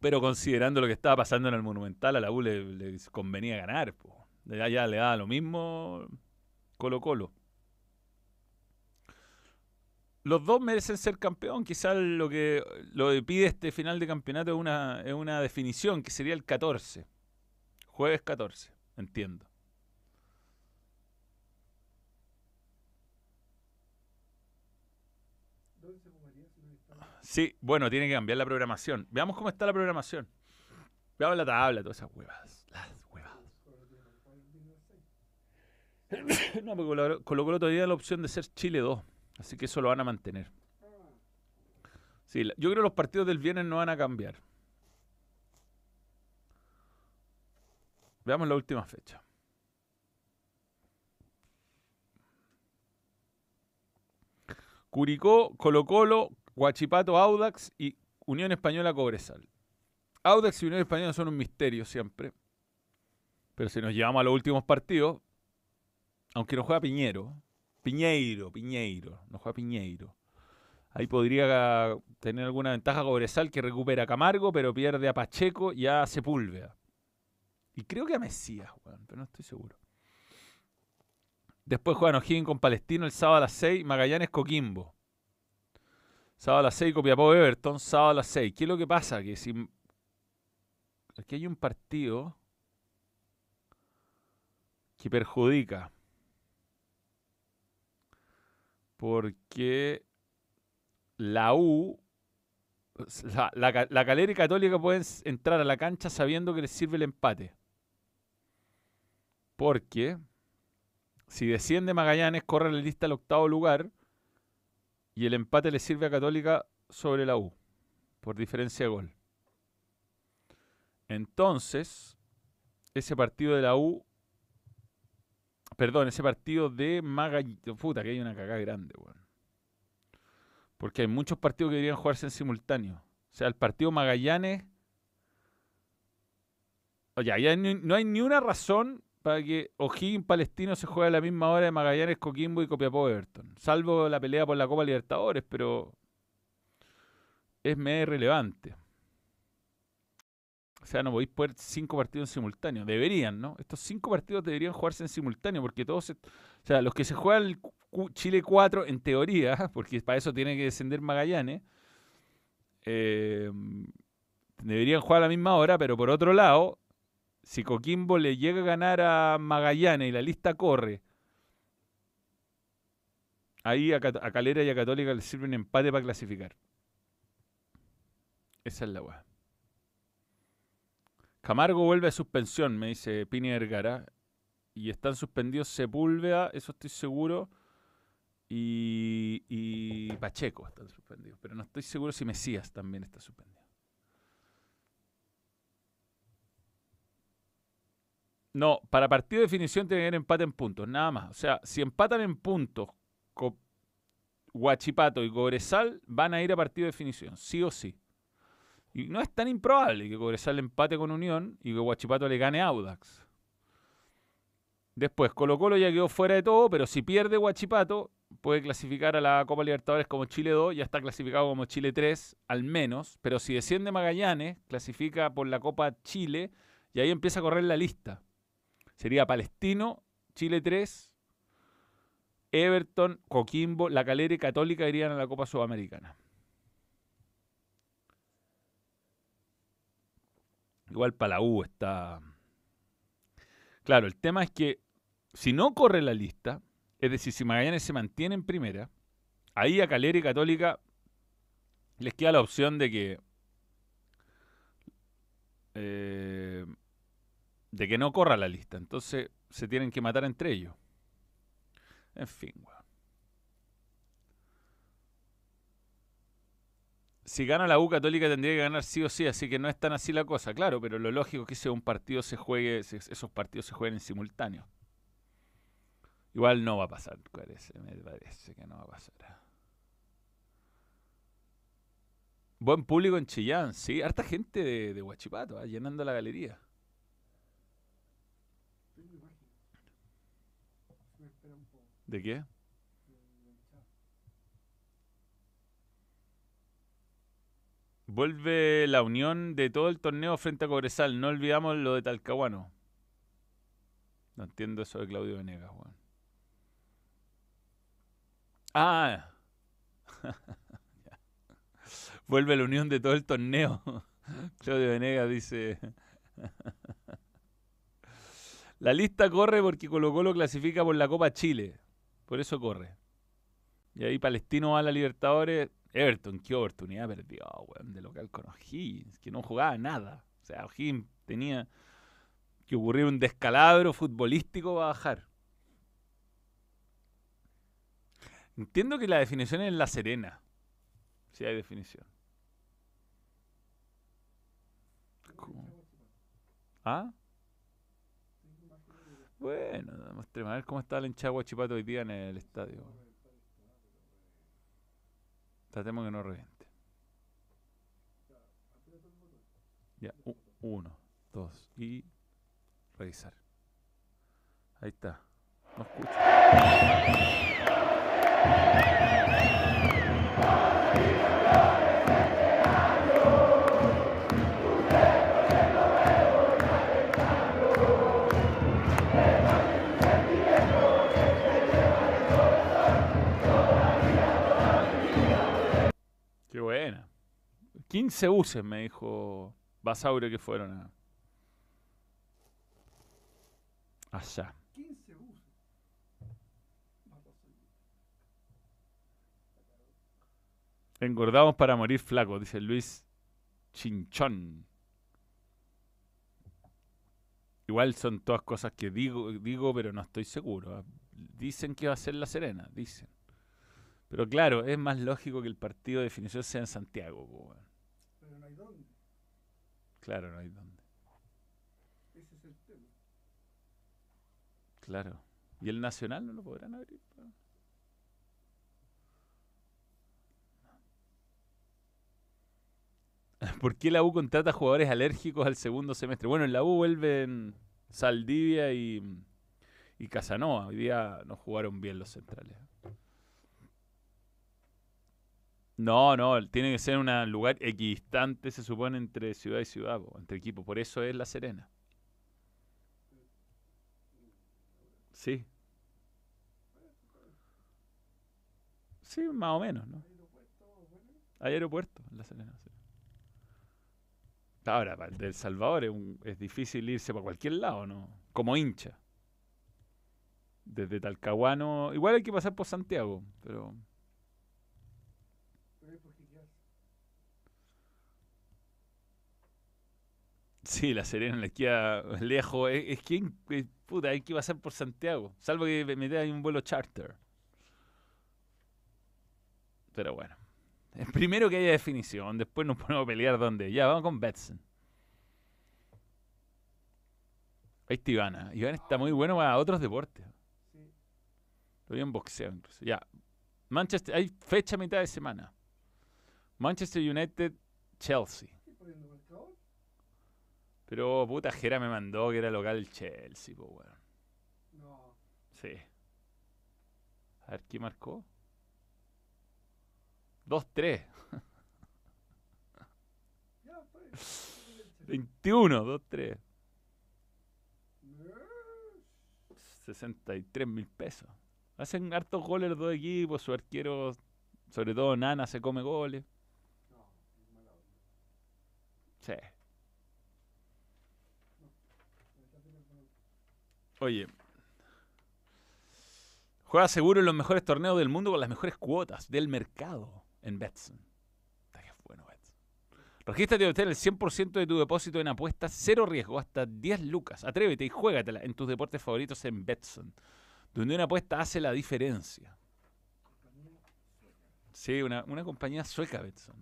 Pero considerando lo que estaba pasando en el Monumental, a la U le, convenía ganar. po. Ya, ya le daba lo mismo Colo Colo. Los dos merecen ser campeón. Quizás lo que lo pide este final de campeonato es una, es una definición, que sería el 14. Jueves 14, entiendo. ¿Dónde se jugaría si no está? Sí, bueno, tiene que cambiar la programación. Veamos cómo está la programación. Veamos la tabla, todas esas huevas. Las huevas. [COUGHS] No, porque Colo Colo Colo todavía la opción de ser Chile 2. Así que eso lo van a mantener. Sí, yo creo que los partidos del viernes no van a cambiar. Veamos la última fecha. Curicó, Colo Colo, Huachipato, Audax y Unión Española Cobresal. Audax y Unión Española son un misterio siempre. Pero si nos llevamos a los últimos partidos, aunque no juega Piñero, Piñeiro, Piñeiro, no juega Piñeiro. Ahí podría tener alguna ventaja Cobresal que recupera a Camargo, pero pierde a Pacheco y a Sepúlveda. Y creo que a Mesías, pero no estoy seguro. Después juegan O'Higgins con Palestino el sábado a las 6, Magallanes Coquimbo. Sábado a las 6, Copiapó Everton, sábado a las 6. ¿Qué es lo que pasa? Que si. Aquí hay un partido que perjudica. Porque la U, la, la, la calera y católica pueden entrar a la cancha sabiendo que les sirve el empate. Porque si desciende Magallanes, corre la lista al octavo lugar y el empate le sirve a Católica sobre la U por diferencia de gol. Entonces, ese partido de la U, perdón, ese partido de Magallanes, puta que hay una cagada grande, weón. Porque hay muchos partidos que deberían jugarse en simultáneo. O sea, el partido Magallanes. Oye, ya no hay ni una razón para que O'Higgins Palestino se juegue a la misma hora de Magallanes, Coquimbo y Copiapó Everton. Salvo la pelea por la Copa Libertadores, pero es medio irrelevante. O sea, no podéis poner cinco partidos en simultáneo. Deberían, ¿no? Estos cinco partidos deberían jugarse en simultáneo, porque todos, se- o sea, los que se juegan Chile 4, en teoría, [LAUGHS] porque para eso tiene que descender Magallanes, eh, deberían jugar a la misma hora, pero por otro lado, si Coquimbo le llega a ganar a Magallanes y la lista corre, ahí a, Calera y a Católica les sirve un empate para clasificar. Esa es la weá. Camargo vuelve a suspensión, me dice Pini Vergara. Y están suspendidos Sepúlveda, eso estoy seguro. Y, y Pacheco están suspendidos. Pero no estoy seguro si Mesías también está suspendido. No, para partido de definición tiene que haber empate en puntos, nada más. O sea, si empatan en puntos Huachipato y Cobresal, van a ir a partido de definición, sí o sí. Y no es tan improbable que Cobresal empate con Unión y que Huachipato le gane a Audax. Después, Colo Colo ya quedó fuera de todo, pero si pierde Huachipato, puede clasificar a la Copa Libertadores como Chile 2, ya está clasificado como Chile 3, al menos. Pero si desciende Magallanes, clasifica por la Copa Chile y ahí empieza a correr la lista. Sería Palestino, Chile 3, Everton, Coquimbo, La Calera Católica irían a la Copa Sudamericana. Igual para la U está. Claro, el tema es que si no corre la lista, es decir, si Magallanes se mantiene en primera, ahí a Calera Católica les queda la opción de que. eh, de que no corra la lista. Entonces se tienen que matar entre ellos. En fin, weón. Si gana la U Católica tendría que ganar sí o sí, así que no es tan así la cosa, claro, pero lo lógico es que ese un partido se juegue, esos partidos se jueguen en simultáneo. Igual no va a pasar, parece, me parece que no va a pasar. Buen público en Chillán, sí, harta gente de, Huachipato, ah, llenando la galería. tengo imagen. Me espera un poco. ¿De qué? Vuelve la unión de todo el torneo frente a Cobresal. No olvidamos lo de Talcahuano. No entiendo eso de Claudio Venegas, weón. Ah. [LAUGHS] Vuelve la unión de todo el torneo. [LAUGHS] Claudio Venegas dice. [LAUGHS] La lista corre porque Colo Colo clasifica por la Copa Chile. Por eso corre. Y ahí Palestino va a la Libertadores. Everton, qué oportunidad perdió, weón, de local con O'Higgins, que no jugaba nada. O sea, O'Higgins tenía que ocurrir un descalabro futbolístico para bajar. Entiendo que la definición es La Serena. Si hay definición. ¿Ah? Bueno, mostremos a ver cómo está el hinchada Guachipato hoy día en el estadio. Tratemos que no reviente. Ya, uno, dos y revisar. Ahí está. No escucho. 15 buses, me dijo Basaure que fueron a... allá. 15 buses. Engordamos para morir flacos, dice Luis Chinchón. Igual son todas cosas que digo, digo, pero no estoy seguro. Dicen que va a ser La Serena, dicen. Pero claro, es más lógico que el partido de definición sea en Santiago. po, weón. Pero no hay dónde. Claro, no hay dónde. Ese es el tema. Claro. ¿Y el Nacional no lo podrán abrir? po? [LAUGHS] ¿Por qué la U contrata jugadores alérgicos al segundo semestre? Bueno, en la U vuelven Saldivia y, y Casanova. Hoy día no jugaron bien los centrales. No, no, tiene que ser un lugar equidistante, se supone, entre ciudad y ciudad, entre equipos. Por eso es La Serena. Sí. Sí, más o menos, ¿no? Hay aeropuerto en La Serena. sí. Ahora, para el de El Salvador es, un- es difícil irse para cualquier lado, ¿no? Como hincha. Desde Talcahuano. Igual hay que pasar por Santiago, pero. Pero es porque quedas. Sí, La Serena le queda lejos. Es, es que eh, puta, hay que pasar por Santiago. Salvo que me ahí un vuelo charter. Pero bueno. Eh, Primero que haya definición, después nos ponemos a pelear dónde. Ya, vamos con Betson. Ahí está Ivana. Iván está muy bueno para otros deportes. Sí. Lo vi en boxeo incluso. Ya. Manchester, hay fecha mitad de semana. Manchester United, Chelsea. Pero puta Jera me mandó que era local el Chelsea, pues bueno. No. Sí. A ver, ¿qué marcó? 2-3. Ya, pues. 21, 2-3. No. 63 mil pesos. Hacen hartos goles los dos equipos. Su arquero, sobre todo Nana, se come goles. No, es. Sí. Déjate el balón. Oye. Juega seguro en los mejores torneos del mundo con las mejores cuotas del mercado en Betson. Está que bueno Betson. Regístrate y obtén el 100% de tu depósito en apuestas, cero riesgo, hasta 10 lucas. Atrévete y juégatela en tus deportes favoritos en Betson, donde una apuesta hace la diferencia. Sí, una, una compañía sueca, Betson.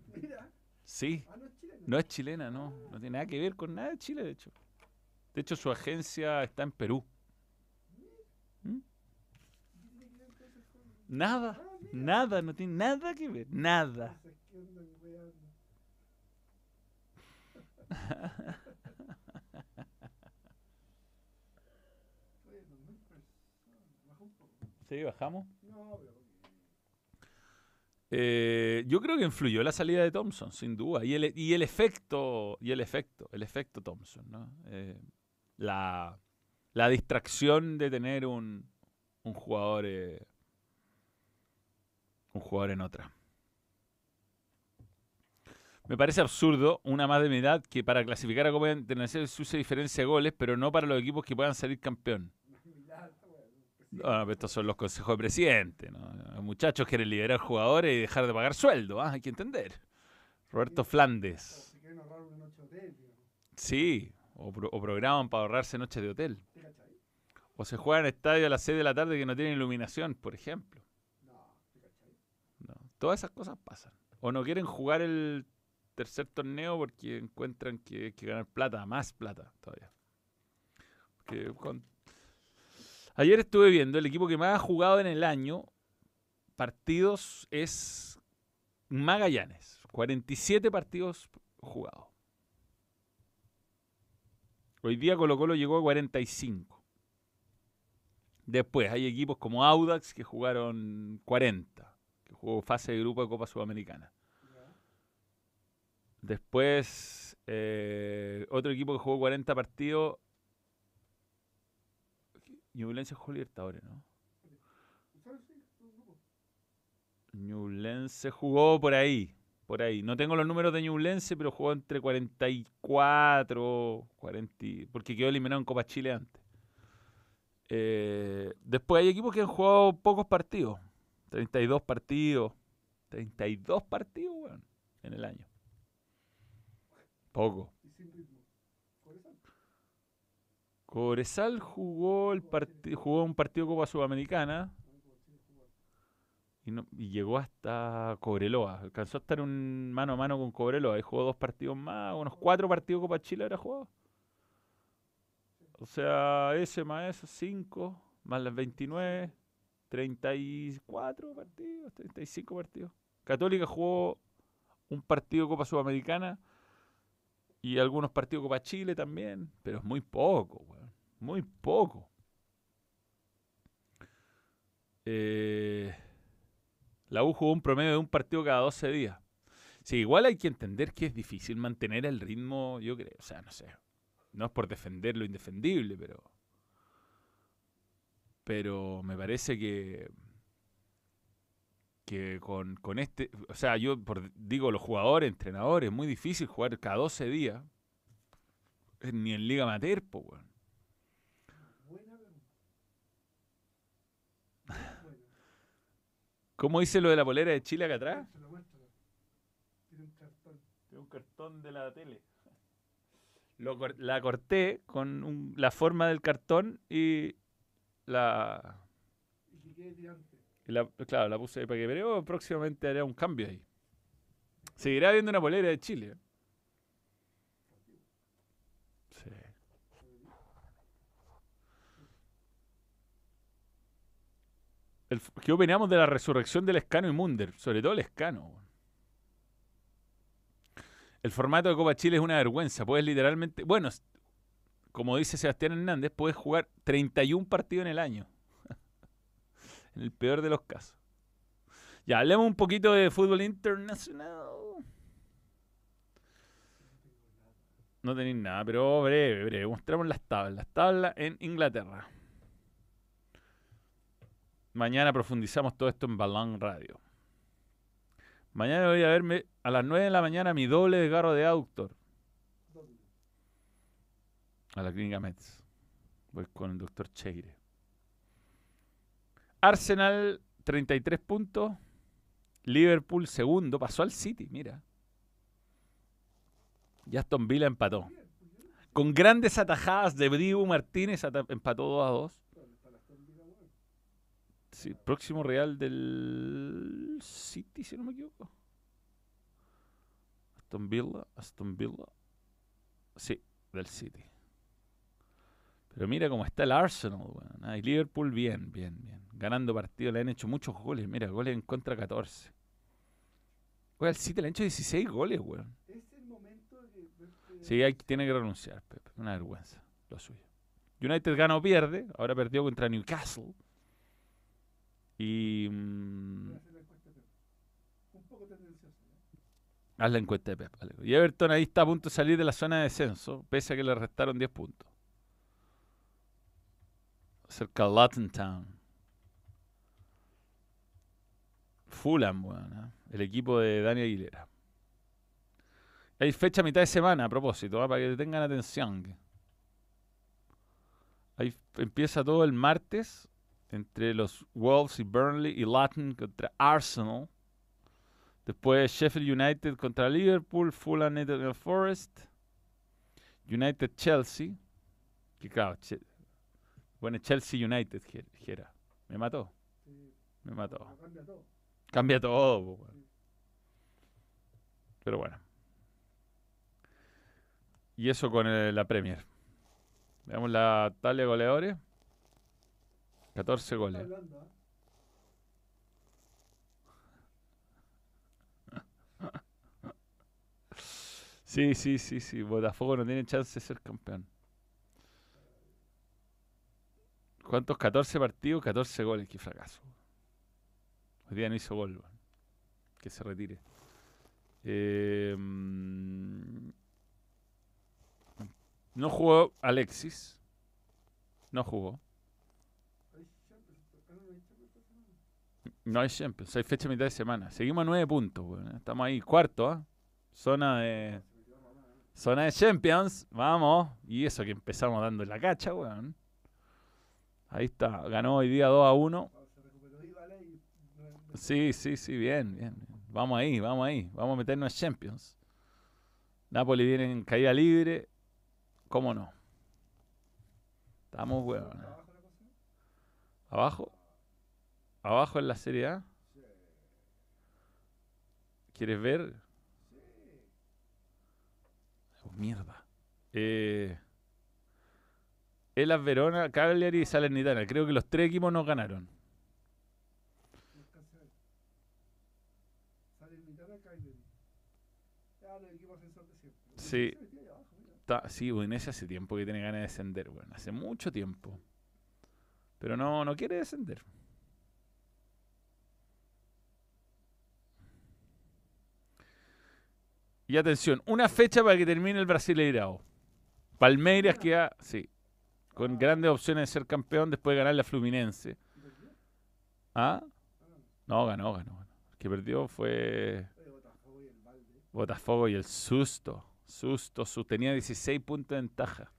Sí, no es chilena, no. No tiene nada que ver con nada de Chile, de hecho. De hecho, su agencia está en Perú. ¿Mm? ¿Qué tiene que ver entonces con.? Nada, Ah, nada, no tiene nada que ver, nada. Entonces, ¿qué andan weando? Oye, 2.000 personas. Baja un poco. Sí, bajamos. No, pero porque. Eh, yo creo que influyó la salida de Thompson, sin duda. Y el, y el efecto, y el efecto, el efecto Thompson, ¿no? Eh, la, la distracción de tener un, un jugador eh, un jugador en otra. Me parece absurdo una más de mi edad que para clasificar a Copa Internacional se diferencia de goles, pero no para los equipos que puedan salir campeón. No, pero estos son los consejos de presidente. ¿no? Los muchachos quieren liberar jugadores y dejar de pagar sueldo. ¿ah? Hay que entender. Roberto Flandes. Sí, o, o programan para ahorrarse noches de hotel. O se juegan en estadio a las 6 de la tarde que no tienen iluminación, por ejemplo. No, ¿te cachai? No, Todas esas cosas pasan. O no quieren jugar el tercer torneo porque encuentran que hay que ganar plata, más plata todavía. Ayer estuve viendo el equipo que más ha jugado en el año partidos es Magallanes. 47 partidos jugados. Hoy día Colo Colo llegó a 45. Después hay equipos como Audax que jugaron 40 jugó fase de grupo de Copa Sudamericana. Después, eh, otro equipo que jugó 40 partidos. Ñublense jugó Libertadores, ¿no? Ñublense jugó por ahí, por ahí. No tengo los números de Ñublense, pero jugó entre 44, 40, y- porque quedó eliminado en Copa Chile antes. Eh, después hay equipos que han jugado pocos partidos, 32 partidos, 32 partidos, weón, en el año. Poco. Y sin ritmo. Por eso. Cobresal jugó el jugó un partido Copa Sudamericana y, llegó hasta Cobreloa. Alcanzó a estar un mano a mano con Cobreloa y jugó dos partidos más, unos cuatro partidos Copa Chile habrá jugado. O sea, ese más esos cinco, más las 29, 34 partidos, 35 partidos. Católica jugó un partido Copa Sudamericana y algunos partidos Copa Chile también, pero es muy poco. Muy poco. Eh, la U jugó un promedio de un partido cada 12 días. Sí, igual hay que entender que es difícil mantener el ritmo, yo creo. O sea, no sé. No es por defender lo indefendible, pero. Pero me parece que. Que con, con este. O sea, yo por- digo, los jugadores, entrenadores, es muy difícil jugar cada 12 días. eh, Ni en Liga Amateur, po, weón. Buena pregunta. Buena. ¿Cómo dice lo de la polera de Chile acá atrás? Se lo muestro. Tiene un cartón. Tengo un cartón de la tele. Lo la corté con un- la forma del cartón y la, Claro, la puse ahí para que pero próximamente haré un cambio ahí. Seguirá viendo una polera de Chile. Sí. El ¿Qué opinamos de la resurrección del Escano y Munder? Sobre todo el Escano. El formato de Copa Chile es una vergüenza. Puedes literalmente. Bueno, como dice Sebastián Hernández, puedes jugar 31 partidos en el año. [LAUGHS] en el peor de los casos. Ya, hablemos un poquito de fútbol internacional. No tenéis nada, pero breve, breve. Mostramos las tablas. Las tablas en Inglaterra. Mañana profundizamos todo esto en Balón Radio. Mañana voy a verme a las 9 de la mañana mi doble de garro de aductor ¿Dónde? A la clínica Mets. Voy con el doctor Cheire. Arsenal, 33 puntos. Liverpool, segundo. Pasó al City, mira. Y Aston Villa empató. Con grandes atajadas de Dibu Martínez, empató 2 a 2. ¿Dónde está la Aston Villa, weón? Sí, próximo Real del City, si no me equivoco. Aston Villa, Aston Villa. Sí, del City. Pero mira cómo está el Arsenal, weón. Ah, y Liverpool bien, bien, bien. Ganando partidos, le han hecho muchos goles. Mira, goles en contra 14. Oye, al City le han hecho 16 goles, weón. Es el momento de que. verte- Sí, hay, tiene que renunciar, Pepe. Una vergüenza, lo suyo. United gana o pierde. Ahora perdió contra Newcastle. Y. mm. ¿no? Haz la encuesta de Pep. Y Everton ahí está a punto de salir de la zona de descenso, pese a que le restaron 10 puntos. Cerca de Luton Town. Fulham, weón, ¿eh? el equipo de Dani Aguilera. Hay fecha a mitad de semana, a propósito, ¿ah? para que tengan atención. Ahí empieza todo el martes entre los Wolves y Burnley y Luton contra Arsenal. Después Sheffield United contra Liverpool, Fulham Nottingham Forest, United Chelsea. Que claro, bueno, Chelsea United, Jera. Me mató, Sí, me mató. cambia todo. Cambia todo, po. Pero bueno. Y eso con eh, la Premier. Veamos la tabla de goleadores. 14 Está goles. hablando, ¿ah? [LAUGHS] Sí, sí, sí, sí. Botafogo no tiene chance de ser campeón. ¿Cuántos? 14 partidos, 14 goles. Qué fracaso. Hoy día no hizo gol. weón. Que se retire. Eh, mm, no jugó Alexis. No jugó. No, hay Champions hay fecha mitad de semana. Seguimos a 9 puntos. weón. Estamos ahí. Cuarto, ¿ah? Zona de... ¿eh? Zona de Champions, vamos. Y eso que empezamos dando la cacha, weón. Ahí está, ganó hoy día 2 a 1. Ah, Se recuperó y vale y no- no- Sí, sí, sí, bien, bien. Vamos ahí, vamos ahí. Vamos a meternos a Champions. Napoli viene en caída libre. ¿Cómo no? Estamos. ¿Está abajo? ¿Abajo? ¿Abajo en la Serie A? Sí. ¿Quieres ver? Sí. Oh, mierda. Eh, Elas Verona, Cagliari y Salernitana. Creo que los tres equipos nos ganaron. Sí. Está- sí, bueno, ese hace tiempo que tiene ganas de descender, weón. Hace mucho tiempo. Pero no, no quiere descender. Y atención, una fecha para que termine el Brasileirao. Palmeiras queda, sí, con grandes opciones de ser campeón después de ganar la Fluminense. ¿Ah? No, ganó, ganó. El que perdió fue Botafogo y el susto. Susto, su tenía 16 puntos de ventaja.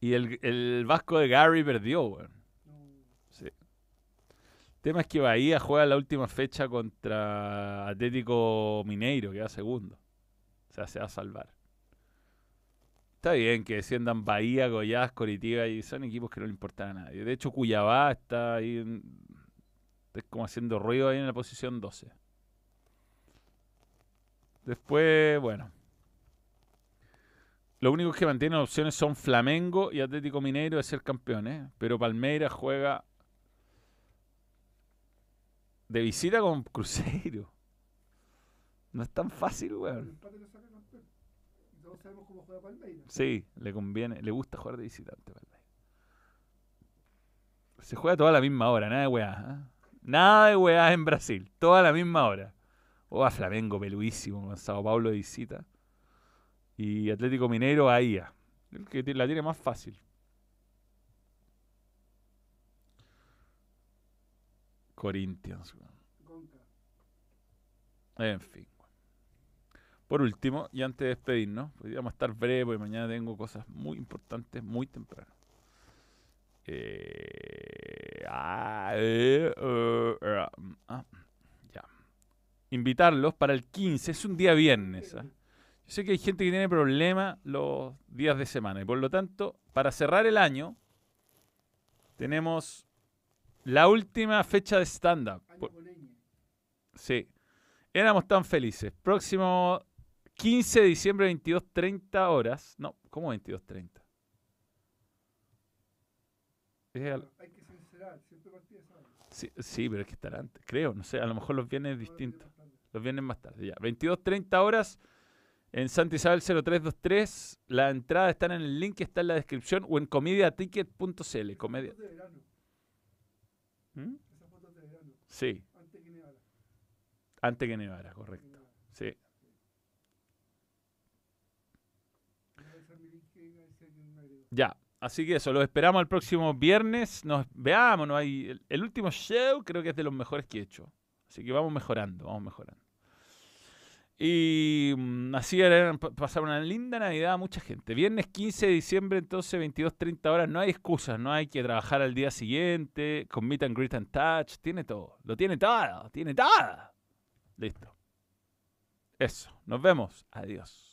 Y el, el Vasco de Gary perdió, weón. Sí. El tema es que Bahía juega la última fecha contra Atlético Mineiro, que va segundo. O sea, se va a salvar. Está bien que desciendan Bahía, Goiás, Coritiba y son equipos que no le importan a nadie. De hecho, Cuyabá está ahí en- es como haciendo ruido ahí en la posición 12. Después, bueno. Lo único que mantienen opciones son Flamengo y Atlético Mineiro de ser campeones. Pero Palmeiras juega de visita con Cruzeiro. No es tan fácil, weón. empate lo saca campeón. Y todos sabemos cómo juega Palmeiras. Sí, le conviene, le gusta jugar de visitante, Palmeiras. Se juega toda a la misma hora, nada de weá. ¿ah? Nada de weá en Brasil, toda la misma hora. O a Flamengo, peluísimo, con Sao Paulo de visita. Y Atlético Mineiro a IA. El que la tiene más fácil. Corinthians. En fin. Por último, y antes de despedirnos, día vamos a estar breve porque mañana tengo cosas muy importantes muy temprano. Eh, ah, eh, eh, eh, ah, ya. Invitarlos para el 15, es un día viernes. ¿ah? Yo sé que hay gente que tiene problemas los días de semana y por lo tanto, para cerrar el año, tenemos la última fecha de stand-up. Sí. Éramos tan felices. Próximo 15 de diciembre, 22.30 horas. No, ¿cómo 22.30? Es al- Hay que sincerar, siempre partida esa sí, sí, pero es que estará antes. Creo, no sé. A lo mejor los viernes es Ahora distinto. viene más tarde. Los viernes más tarde, ya. 22.30 horas en Santa Isabel 0323. Las entradas están en el link que está en la descripción o en comediaticket.cl. Comedia. Fotos de verano. ¿Mm? Esas fotos de verano. Sí. Antes que nevara. Antes que nevara, correcto. Sí. Ya, así que eso, los esperamos el próximo viernes. Nos veamos, no hay el, el último show creo que es de los mejores que he hecho. Así que vamos mejorando, vamos mejorando. Y mm, así era pa- pasar una linda Navidad a mucha gente. Viernes 15 de diciembre, entonces 22, 30 horas. No hay excusas, no hay que trabajar al día siguiente, con meet and greet and touch. Tiene todo, lo tiene todo, tiene todo. Listo. Eso, nos vemos. Adiós.